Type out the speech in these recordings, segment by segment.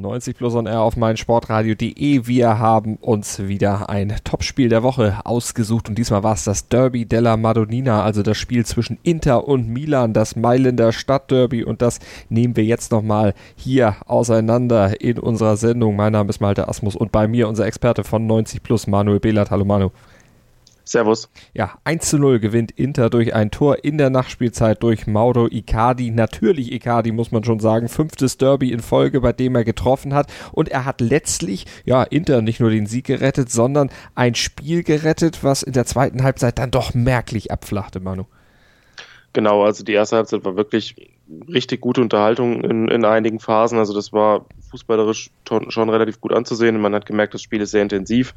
90 Plus on Air auf meinsportradio.de. Wir haben uns wieder ein Topspiel der Woche ausgesucht und diesmal war es das Derby della Madonnina, also das Spiel zwischen Inter und Milan, das Mailänder Stadtderby und das nehmen wir jetzt nochmal hier auseinander in unserer Sendung. Mein Name ist Malte Asmus und bei mir unser Experte von 90 Plus, Manuel Behlert. Hallo Manu. Servus. Ja, 1 zu 0 gewinnt Inter durch ein Tor in der Nachspielzeit durch Mauro Icardi. Natürlich Icardi, muss man schon sagen. Fünftes Derby in Folge, bei dem er getroffen hat. Und er hat letztlich, ja, Inter nicht nur den Sieg gerettet, sondern ein Spiel gerettet, was in der zweiten Halbzeit dann doch merklich abflachte, Manu. Genau, also die erste Halbzeit war wirklich richtig gute Unterhaltung in, in einigen Phasen. Also das war fußballerisch schon, relativ gut anzusehen. Man hat gemerkt, das Spiel ist sehr intensiv.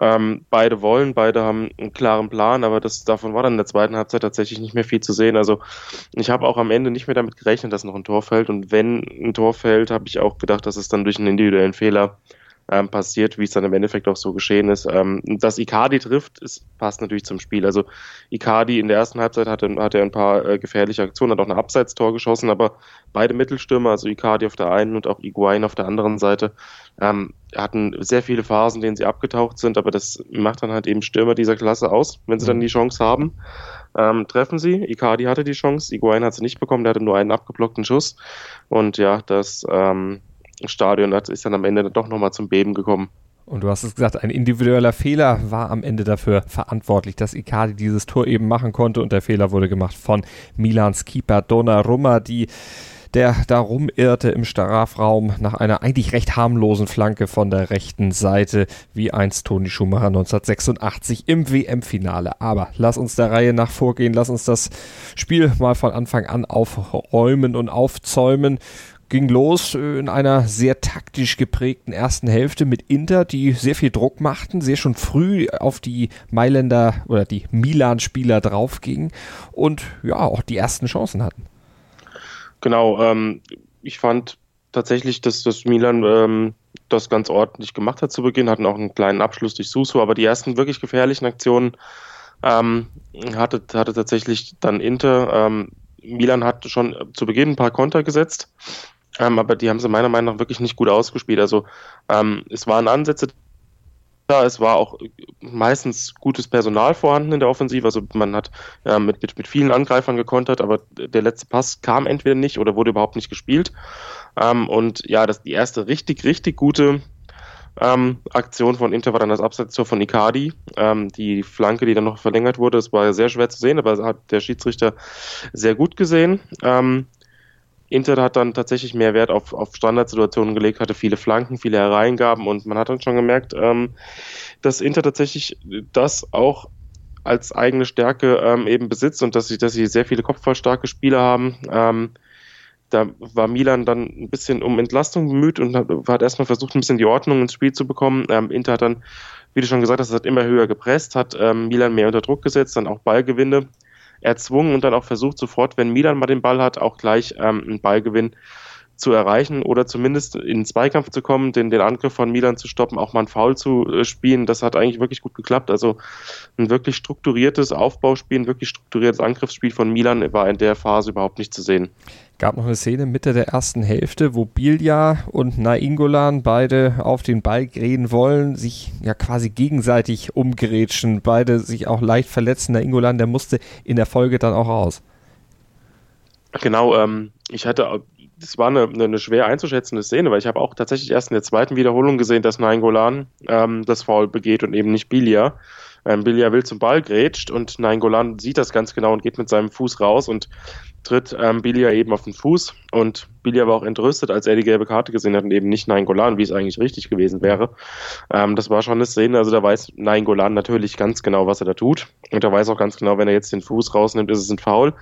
Ähm, beide wollen, beide haben einen klaren Plan, aber das, davon war dann in der zweiten Halbzeit tatsächlich nicht mehr viel zu sehen. Also ich habe auch am Ende nicht mehr damit gerechnet, dass noch ein Tor fällt. Und wenn ein Tor fällt, habe ich auch gedacht, dass es dann durch einen individuellen Fehler ähm, passiert, wie es dann im Endeffekt auch so geschehen ist. Ähm, dass Icardi trifft, ist, passt natürlich zum Spiel. Also Icardi in der ersten Halbzeit hatte, hatte ein paar äh, gefährliche Aktionen, hat auch ein Abseitstor geschossen, aber beide Mittelstürmer, also Icardi auf der einen und auch Iguain auf der anderen Seite, ähm, hatten sehr viele Phasen, in denen sie abgetaucht sind, aber das macht dann halt eben Stürmer dieser Klasse aus, wenn sie dann mhm. die Chance haben. Ähm, treffen sie. Icardi hatte die Chance, Iguain hat sie nicht bekommen, der hatte nur einen abgeblockten Schuss. Und ja, das ähm, Stadion hat, ist dann am Ende doch nochmal zum Beben gekommen. Und du hast es gesagt, ein individueller Fehler war am Ende dafür verantwortlich, dass Icardi dieses Tor eben machen konnte und der Fehler wurde gemacht von Milans Keeper Donnarumma, die der da rumirrte im Strafraum nach einer eigentlich recht harmlosen Flanke von der rechten Seite, wie einst Toni Schumacher 1986 im WM-Finale. Aber lass uns der Reihe nach vorgehen, lass uns das Spiel mal von Anfang an aufräumen und aufzäumen ging los in einer sehr taktisch geprägten ersten Hälfte mit Inter, die sehr viel Druck machten, sehr schon früh auf die Mailänder oder die Milan-Spieler draufgingen und ja, auch die ersten Chancen hatten. Genau, ähm, ich fand tatsächlich, dass das Milan ähm, das ganz ordentlich gemacht hat zu Beginn, hatten auch einen kleinen Abschluss durch Suso, aber die ersten wirklich gefährlichen Aktionen ähm, hatte, hatte tatsächlich dann Inter. Ähm, Milan hat schon zu Beginn ein paar Konter gesetzt, ähm, aber die haben sie meiner Meinung nach wirklich nicht gut ausgespielt. Also ähm, es waren Ansätze da, es war auch meistens gutes Personal vorhanden in der Offensive. Also man hat äh, mit, mit, vielen Angreifern gekontert, aber der letzte Pass kam entweder nicht oder wurde überhaupt nicht gespielt. Ähm, und ja, das die erste richtig, richtig gute ähm, Aktion von Inter war dann das Abseitstor von Icardi. Ähm, die Flanke, die dann noch verlängert wurde, das war sehr schwer zu sehen, aber hat der Schiedsrichter sehr gut gesehen. Ähm, Inter hat dann tatsächlich mehr Wert auf, auf Standardsituationen gelegt, hatte viele Flanken, viele Hereingaben und man hat dann schon gemerkt, ähm, dass Inter tatsächlich das auch als eigene Stärke ähm, eben besitzt und dass sie, dass sie sehr viele kopfballstarke Spieler haben. Ähm, da war Milan dann ein bisschen um Entlastung bemüht und hat, hat erstmal versucht, ein bisschen die Ordnung ins Spiel zu bekommen. Ähm, Inter hat dann, wie du schon gesagt hast, hat immer höher gepresst, hat ähm, Milan mehr unter Druck gesetzt, dann auch Ballgewinne erzwungen und dann auch versucht, sofort, wenn Milan mal den Ball hat, auch gleich ähm, einen Ballgewinn zu erreichen oder zumindest in den Zweikampf zu kommen, den, den Angriff von Milan zu stoppen, auch mal einen Foul zu äh, spielen. Das hat eigentlich wirklich gut geklappt. Also ein wirklich strukturiertes Aufbauspiel, ein wirklich strukturiertes Angriffsspiel von Milan war in der Phase überhaupt nicht zu sehen gab noch eine Szene Mitte der ersten Hälfte, wo Bilja und Nainggolan beide auf den Ball gehen wollen, sich ja quasi gegenseitig umgrätschen, beide sich auch leicht verletzen. Nainggolan, der musste in der Folge dann auch raus. Genau, ähm, ich hatte, das war eine, eine schwer einzuschätzende Szene, weil ich habe auch tatsächlich erst in der zweiten Wiederholung gesehen, dass Nainggolan ähm, das Foul begeht und eben nicht Bilja. Ähm, Bilja will zum Ball grätscht und Nainggolan sieht das ganz genau und geht mit seinem Fuß raus und tritt ähm, Bilia eben auf den Fuß. Und Bilia war auch entrüstet, als er die gelbe Karte gesehen hat und eben nicht Nein Golan, wie es eigentlich richtig gewesen wäre. Ähm, das war schon eine Szene, also da weiß Nein Golan natürlich ganz genau, was er da tut. Und er weiß auch ganz genau, wenn er jetzt den Fuß rausnimmt, ist es ein Foul.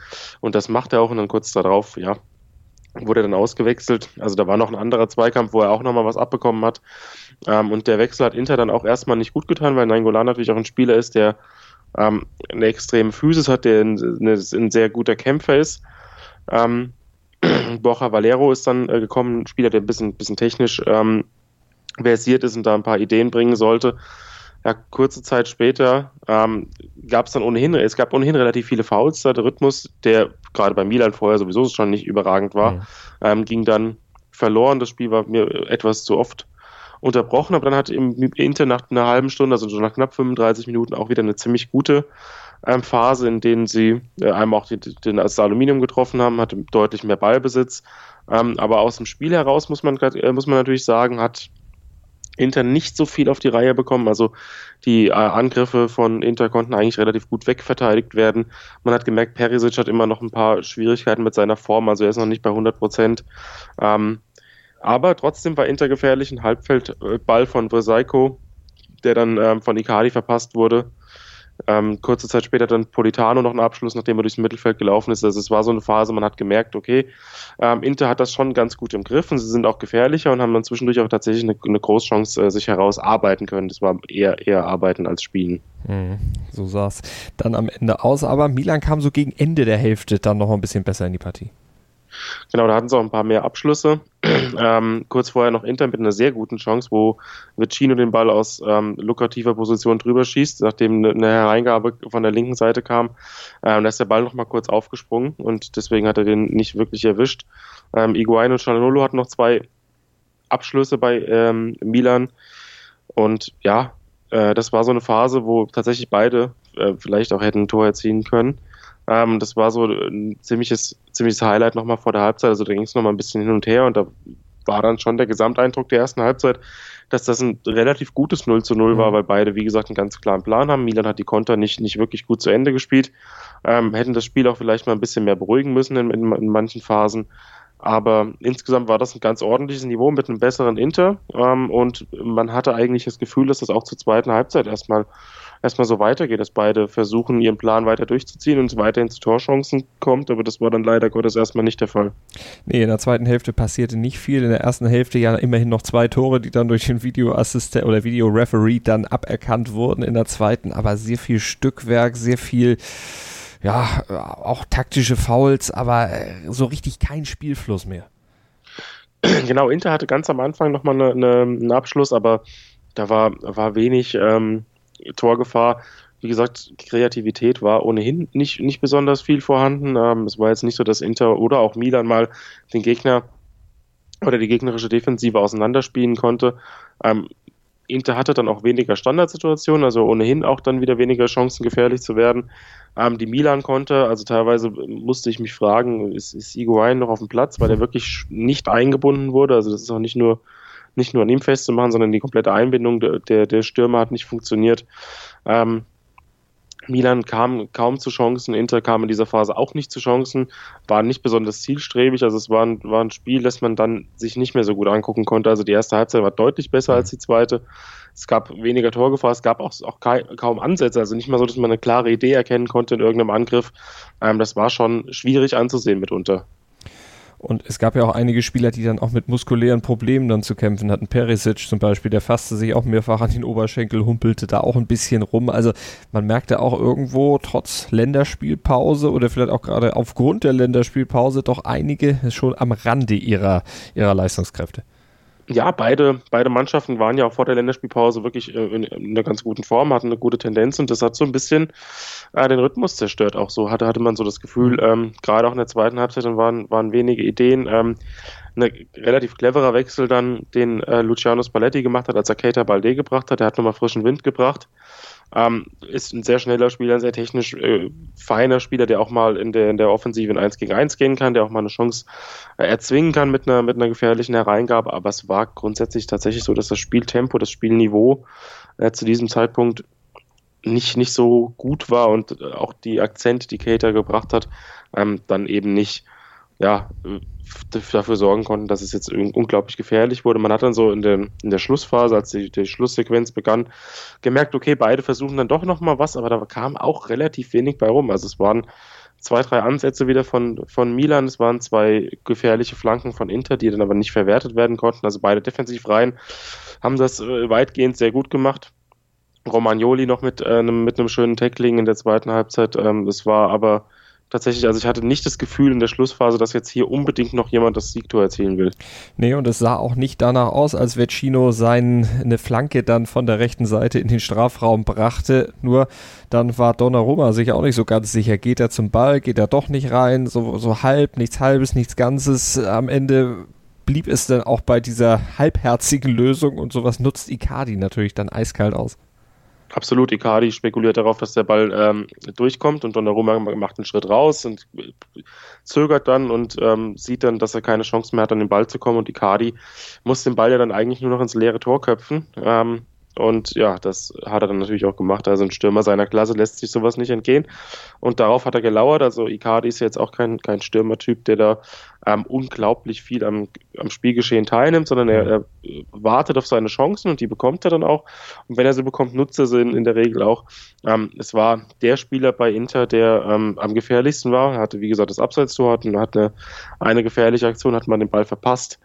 Und das macht er auch und dann kurz darauf, ja, wurde dann ausgewechselt. Also da war noch ein anderer Zweikampf, wo er auch nochmal was abbekommen hat. Ähm, und der Wechsel hat Inter dann auch erstmal nicht gut getan, weil Nainggolan natürlich auch ein Spieler ist, der ähm, eine extreme Physis hat, der ein, ein sehr guter Kämpfer ist. Ähm, Borja Valero ist dann äh, gekommen, ein Spieler, der ein bisschen, bisschen technisch ähm, versiert ist und da ein paar Ideen bringen sollte. Ja, kurze Zeit später ähm, gab es dann ohnehin, es gab ohnehin relativ viele Fouls. Der Rhythmus, der gerade bei Milan vorher sowieso schon nicht überragend war, mhm. ähm, ging dann verloren. Das Spiel war mir etwas zu oft unterbrochen, aber dann hat im Inter nach einer halben Stunde, also so nach knapp 35 Minuten, auch wieder eine ziemlich gute ähm, Phase, in denen sie äh, einmal auch die, den, das Aluminium getroffen haben, hatte deutlich mehr Ballbesitz. Ähm, aber aus dem Spiel heraus muss man, äh, muss man natürlich sagen, hat Inter nicht so viel auf die Reihe bekommen. Also die äh, Angriffe von Inter konnten eigentlich relativ gut wegverteidigt werden. Man hat gemerkt, Perisic hat immer noch ein paar Schwierigkeiten mit seiner Form, also er ist noch nicht bei 100 Prozent. Ähm, aber trotzdem war Inter gefährlich, ein Halbfeldball von Vrsaiko, der dann ähm, von Icardi verpasst wurde. Ähm, kurze Zeit später dann Politano noch einen Abschluss, nachdem er durchs Mittelfeld gelaufen ist. Also es war so eine Phase, man hat gemerkt, okay, ähm, Inter hat das schon ganz gut im Griff und sie sind auch gefährlicher und haben dann zwischendurch auch tatsächlich eine, eine Großchance äh, sich herausarbeiten können. Das war eher, eher Arbeiten als Spielen. Mhm, so sah es dann am Ende aus. Aber Milan kam so gegen Ende der Hälfte dann noch ein bisschen besser in die Partie. Genau, da hatten sie auch ein paar mehr Abschlüsse. ähm, kurz vorher noch Inter mit einer sehr guten Chance, wo Vicino den Ball aus ähm, lukrativer Position drüber schießt, nachdem eine Hereingabe von der linken Seite kam. Ähm, da ist der Ball noch mal kurz aufgesprungen und deswegen hat er den nicht wirklich erwischt. Ähm, Iguain und Cialanolo hatten noch zwei Abschlüsse bei ähm, Milan und ja, äh, das war so eine Phase, wo tatsächlich beide äh, vielleicht auch hätten ein Tor erzielen können. Ähm, das war so ein ziemliches, ziemliches Highlight nochmal vor der Halbzeit. Also da ging es nochmal ein bisschen hin und her und da war dann schon der Gesamteindruck der ersten Halbzeit, dass das ein relativ gutes 0 zu 0 mhm. war, weil beide, wie gesagt, einen ganz klaren Plan haben. Milan hat die Konter nicht, nicht wirklich gut zu Ende gespielt. Ähm, hätten das Spiel auch vielleicht mal ein bisschen mehr beruhigen müssen in, in, in manchen Phasen. Aber insgesamt war das ein ganz ordentliches Niveau mit einem besseren Inter. Ähm, und man hatte eigentlich das Gefühl, dass das auch zur zweiten Halbzeit erstmal erstmal so weitergeht, dass beide versuchen, ihren Plan weiter durchzuziehen und es weiterhin zu Torchancen kommt, aber das war dann leider Gottes erstmal nicht der Fall. Nee, in der zweiten Hälfte passierte nicht viel. In der ersten Hälfte ja immerhin noch zwei Tore, die dann durch den Videoassistent oder Videoreferee dann aberkannt wurden. In der zweiten aber sehr viel Stückwerk, sehr viel ja, auch taktische Fouls, aber äh, so richtig kein Spielfluss mehr. Genau, Inter hatte ganz am Anfang nochmal eine, eine, einen Abschluss, aber da war, war wenig, ähm, Torgefahr. Wie gesagt, Kreativität war ohnehin nicht, nicht besonders viel vorhanden. Ähm, es war jetzt nicht so, dass Inter oder auch Milan mal den Gegner oder die gegnerische Defensive auseinanderspielen konnte. Ähm, Inter hatte dann auch weniger Standardsituationen, also ohnehin auch dann wieder weniger Chancen, gefährlich zu werden. Ähm, die Milan konnte, also teilweise musste ich mich fragen, ist, ist Iguain noch auf dem Platz, weil er wirklich nicht eingebunden wurde. Also das ist auch nicht nur nicht nur an ihm festzumachen, sondern die komplette Einbindung der, der Stürmer hat nicht funktioniert. Ähm, Milan kam kaum zu Chancen, Inter kam in dieser Phase auch nicht zu Chancen, war nicht besonders zielstrebig, also es war ein, war ein Spiel, das man dann sich nicht mehr so gut angucken konnte. Also die erste Halbzeit war deutlich besser als die zweite. Es gab weniger Torgefahr, es gab auch, auch kaum Ansätze, also nicht mal so, dass man eine klare Idee erkennen konnte in irgendeinem Angriff. Ähm, das war schon schwierig anzusehen mitunter. Und es gab ja auch einige Spieler, die dann auch mit muskulären Problemen dann zu kämpfen hatten. Perisic zum Beispiel, der fasste sich auch mehrfach an den Oberschenkel, humpelte da auch ein bisschen rum. Also man merkte auch irgendwo trotz Länderspielpause oder vielleicht auch gerade aufgrund der Länderspielpause doch einige schon am Rande ihrer, ihrer Leistungskräfte ja, beide, beide Mannschaften waren ja auch vor der Länderspielpause wirklich äh, in, in, einer ganz guten Form, hatten eine gute Tendenz und das hat so ein bisschen äh, den Rhythmus zerstört. Auch so hatte, hatte man so das Gefühl, mhm. ähm, gerade auch in der zweiten Halbzeit waren, waren wenige Ideen. Ähm, ein relativ cleverer Wechsel dann, den äh, Luciano Spalletti gemacht hat, als er Keita Balde gebracht hat. Der hat nochmal frischen Wind gebracht. Ähm, ist ein sehr schneller Spieler, ein sehr technisch äh, feiner Spieler, der auch mal in der, in der Offensive in 1 gegen 1 gehen kann, der auch mal eine Chance äh, erzwingen kann mit einer, mit einer gefährlichen Hereingabe. Aber es war grundsätzlich tatsächlich so, dass das Spieltempo, das Spielniveau äh, zu diesem Zeitpunkt nicht, nicht so gut war und auch die Akzente, die Cater gebracht hat, ähm, dann eben nicht ja, dafür sorgen konnten, dass es jetzt unglaublich gefährlich wurde. Man hat dann so in der, in der Schlussphase, als die, die Schlusssequenz begann, gemerkt, okay, beide versuchen dann doch nochmal was, aber da kam auch relativ wenig bei rum. Also es waren zwei, drei Ansätze wieder von, von Milan. Es waren zwei gefährliche Flanken von Inter, die dann aber nicht verwertet werden konnten. Also beide defensiv rein, haben das äh, weitgehend sehr gut gemacht. Romagnoli noch mit, äh, mit einem schönen Tackling in der zweiten Halbzeit. Ähm, das war aber tatsächlich, also ich hatte nicht das Gefühl in der Schlussphase, dass jetzt hier unbedingt noch jemand das Siegtor erzielen will. Nee, und es sah auch nicht danach aus, als Vecino seine Flanke dann von der rechten Seite in den Strafraum brachte. Nur dann war Donnarumma sich auch nicht so ganz sicher. Geht er zum Ball, geht er doch nicht rein, so, so halb, nichts halbes, nichts Ganzes. Am Ende blieb es dann auch bei dieser halbherzigen Lösung und sowas nutzt Icardi natürlich dann eiskalt aus. Absolut, Icardi spekuliert darauf, dass der Ball ähm, durchkommt und Donnarumma macht einen Schritt raus und zögert dann und ähm, sieht dann, dass er keine Chance mehr hat, an den Ball zu kommen und Icardi muss den Ball ja dann eigentlich nur noch ins leere Tor köpfen. Ähm, und ja, das hat er dann natürlich auch gemacht. Also ein Stürmer seiner Klasse lässt sich sowas nicht entgehen. Und darauf hat er gelauert. Also Icardi ist jetzt auch kein, kein Stürmertyp, der da ähm, unglaublich viel am, am Spielgeschehen teilnimmt, sondern er, er, wartet auf seine Chancen und die bekommt er dann auch. Und wenn er sie bekommt, nutzt er sie in, in der Regel auch. Ähm, es war der Spieler bei Inter, der ähm, am gefährlichsten war. Er hatte, wie gesagt, das Abseitstor, hat, hat eine, eine gefährliche Aktion, hat man den Ball verpasst.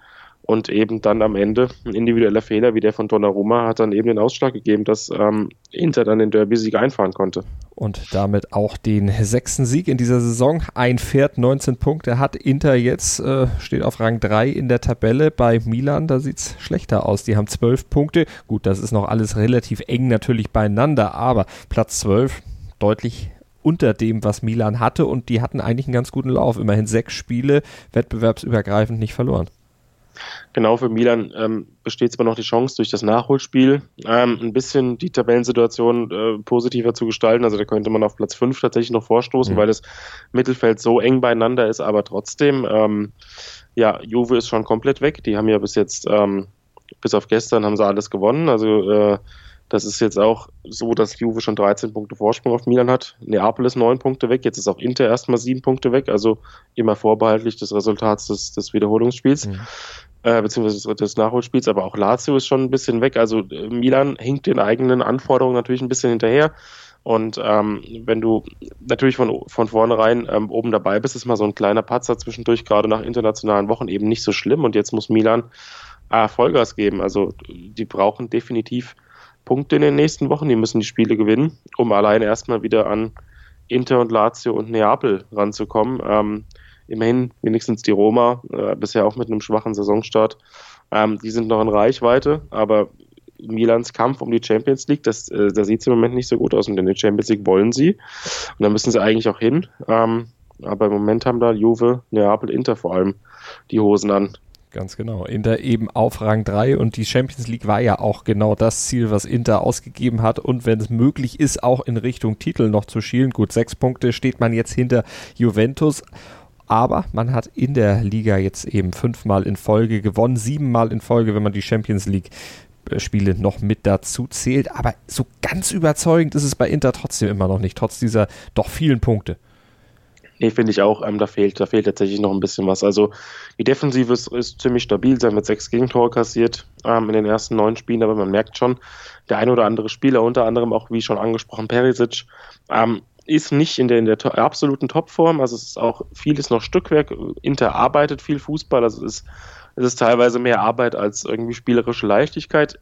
Und eben dann am Ende ein individueller Fehler wie der von Donnarumma hat dann eben den Ausschlag gegeben, dass ähm, Inter dann den Derby-Sieg einfahren konnte. Und damit auch den sechsten Sieg in dieser Saison. Ein Pferd, 19 Punkte hat Inter jetzt, äh, steht auf Rang 3 in der Tabelle. Bei Milan, da sieht es schlechter aus. Die haben 12 Punkte. Gut, das ist noch alles relativ eng natürlich beieinander, aber Platz 12 deutlich unter dem, was Milan hatte und die hatten eigentlich einen ganz guten Lauf. Immerhin sechs Spiele wettbewerbsübergreifend nicht verloren. Genau, für Milan ähm, besteht zwar noch die Chance, durch das Nachholspiel ähm, ein bisschen die Tabellensituation äh, positiver zu gestalten. Also da könnte man auf Platz 5 tatsächlich noch vorstoßen, mhm. weil das Mittelfeld so eng beieinander ist, aber trotzdem, ähm, ja, Juve ist schon komplett weg. Die haben ja bis jetzt, ähm, bis auf gestern, haben sie alles gewonnen. Also äh, das ist jetzt auch so, dass Juve schon 13 Punkte Vorsprung auf Milan hat. Neapel ist 9 Punkte weg. Jetzt ist auch Inter erstmal 7 Punkte weg. Also immer vorbehaltlich des Resultats des, des Wiederholungsspiels. Mhm. Äh, beziehungsweise des Nachholspiels, aber auch Lazio ist schon ein bisschen weg. Also äh, Milan hinkt den eigenen Anforderungen natürlich ein bisschen hinterher. Und ähm, wenn du natürlich von, von vornherein ähm, oben dabei bist, ist mal so ein kleiner Patzer zwischendurch, gerade nach internationalen Wochen, eben nicht so schlimm. Und jetzt muss Milan äh, Vollgas geben. Also die brauchen definitiv Punkte in den nächsten Wochen. Die müssen die Spiele gewinnen, um alleine erstmal wieder an Inter und Lazio und Neapel ranzukommen. Ähm, immerhin wenigstens die Roma, äh, bisher auch mit einem schwachen Saisonstart. Ähm, die sind noch in Reichweite, aber Milans Kampf um die Champions League, das, äh, da sieht es im Moment nicht so gut aus. Und in der Champions League wollen sie. Und da müssen sie eigentlich auch hin. Ähm, aber im Moment haben da Juve, Neapel, Inter vor allem die Hosen an. Ganz genau. Inter eben auf Rang 3 und die Champions League war ja auch genau das Ziel, was Inter ausgegeben hat und wenn es möglich ist, auch in Richtung Titel noch zu schielen. Gut, sechs Punkte steht man jetzt hinter Juventus. Aber man hat in der Liga jetzt eben fünfmal in Folge gewonnen, siebenmal in Folge, wenn man die Champions League äh, Spiele noch mit dazu zählt. Aber so ganz überzeugend ist es bei Inter trotzdem immer noch nicht, trotz dieser doch vielen Punkte. Nee, finde ich auch. Ähm, da fehlt, da fehlt tatsächlich noch ein bisschen was. Also die Defensive ist, ist ziemlich stabil. Sie haben mit sechs Gegentore kassiert ähm, in den ersten neun Spielen, aber man merkt schon, der ein oder andere Spieler, unter anderem auch wie schon angesprochen Perisic, ähm, ist nicht in der, in der to absoluten Topform. Also es ist auch vieles noch Stückwerk. Inter arbeitet viel Fußball. Also es ist, es ist teilweise mehr Arbeit als irgendwie spielerische Leichtigkeit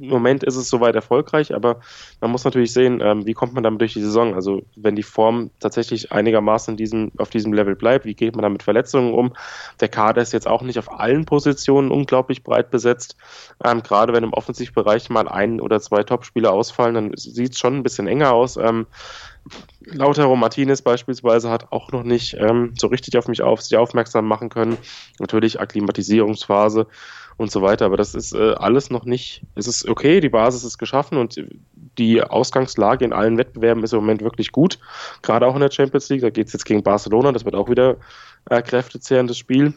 im Moment ist es soweit erfolgreich, aber man muss natürlich sehen, ähm, wie kommt man damit durch die Saison. Also wenn die Form tatsächlich einigermaßen in diesem, auf diesem Level bleibt, wie geht man damit Verletzungen um? Der Kader ist jetzt auch nicht auf allen Positionen unglaublich breit besetzt. Ähm, gerade wenn im Offensivbereich mal ein oder zwei Topspieler ausfallen, dann sieht es schon ein bisschen enger aus. Ähm, Lautaro Martinez beispielsweise hat auch noch nicht ähm, so richtig auf mich auf, sich aufmerksam machen können. Natürlich Akklimatisierungsphase und so weiter. Aber das ist äh, alles noch nicht, es ist okay, die Basis ist geschaffen und die Ausgangslage in allen Wettbewerben ist im Moment wirklich gut. Gerade auch in der Champions League, da geht es jetzt gegen Barcelona, das wird auch wieder äh, kräftezehrendes Spiel.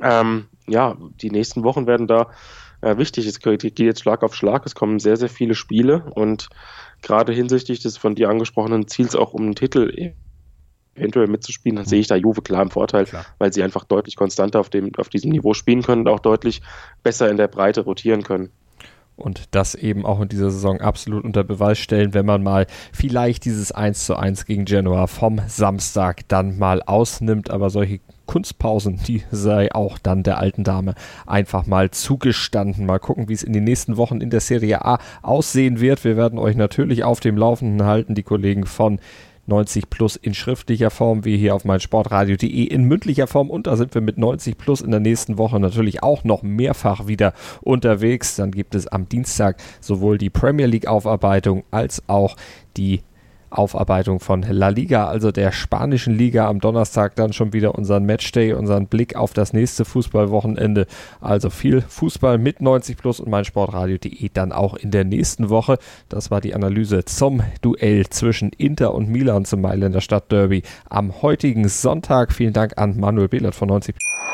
Ähm, ja, die nächsten Wochen werden da äh, wichtig. Es geht jetzt Schlag auf Schlag, es kommen sehr, sehr viele Spiele und gerade hinsichtlich des von dir angesprochenen Ziels auch um einen Titel eventuell mitzuspielen, dann sehe ich da Juve klar im Vorteil, klar. weil sie einfach deutlich konstanter auf, dem, auf diesem Niveau spielen können und auch deutlich besser in der Breite rotieren können. und das eben auch in dieser Saison absolut unter Beweis stellen, wenn man mal vielleicht dieses 1 zu 1 gegen Genoa vom Samstag dann mal ausnimmt. Aber solche Kunstpausen, die sei auch dann der alten Dame einfach mal zugestanden. Mal gucken, wie es in den nächsten Wochen in der Serie A aussehen wird. Wir werden euch natürlich auf dem Laufenden halten, die Kollegen von 90 Plus in schriftlicher Form, wie hier auf meinsportradio.de in mündlicher Form. Und da sind wir mit 90 Plus in der nächsten Woche natürlich auch noch mehrfach wieder unterwegs. Dann gibt es am Dienstag sowohl die Premier League Aufarbeitung als auch die Aufarbeitung von La Liga, also der spanischen Liga. Am Donnerstag dann schon wieder unseren Matchday, unseren Blick auf das nächste Fußballwochenende. Also viel Fußball mit 90 Plus und meinsportradio.de dann auch in der nächsten Woche. Das war die Analyse zum Duell zwischen Inter und Milan zum Mailänder Stadtderby am heutigen Sonntag. Vielen Dank an Manuel Behlert von 90 Plus.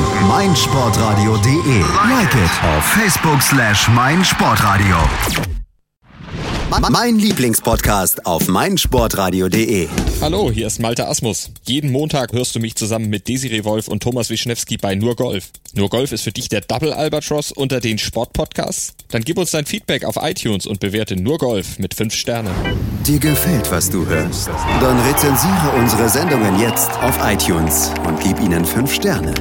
meinsportradio.de. Like it auf Facebook slash meinsportradio. Mein Lieblingspodcast auf meinsportradio.de. Hallo, hier ist Malte Asmus. Jeden Montag hörst du mich zusammen mit Desiree Wolf und Thomas Wischnewski bei Nur Golf. Nur Golf ist für dich der Double Albatross unter den Sportpodcasts? Dann gib uns dein Feedback auf iTunes und bewerte Nur Golf mit 5 Sternen. Dir gefällt, was du hörst? Dann rezensiere unsere Sendungen jetzt auf iTunes und gib ihnen 5 Sterne.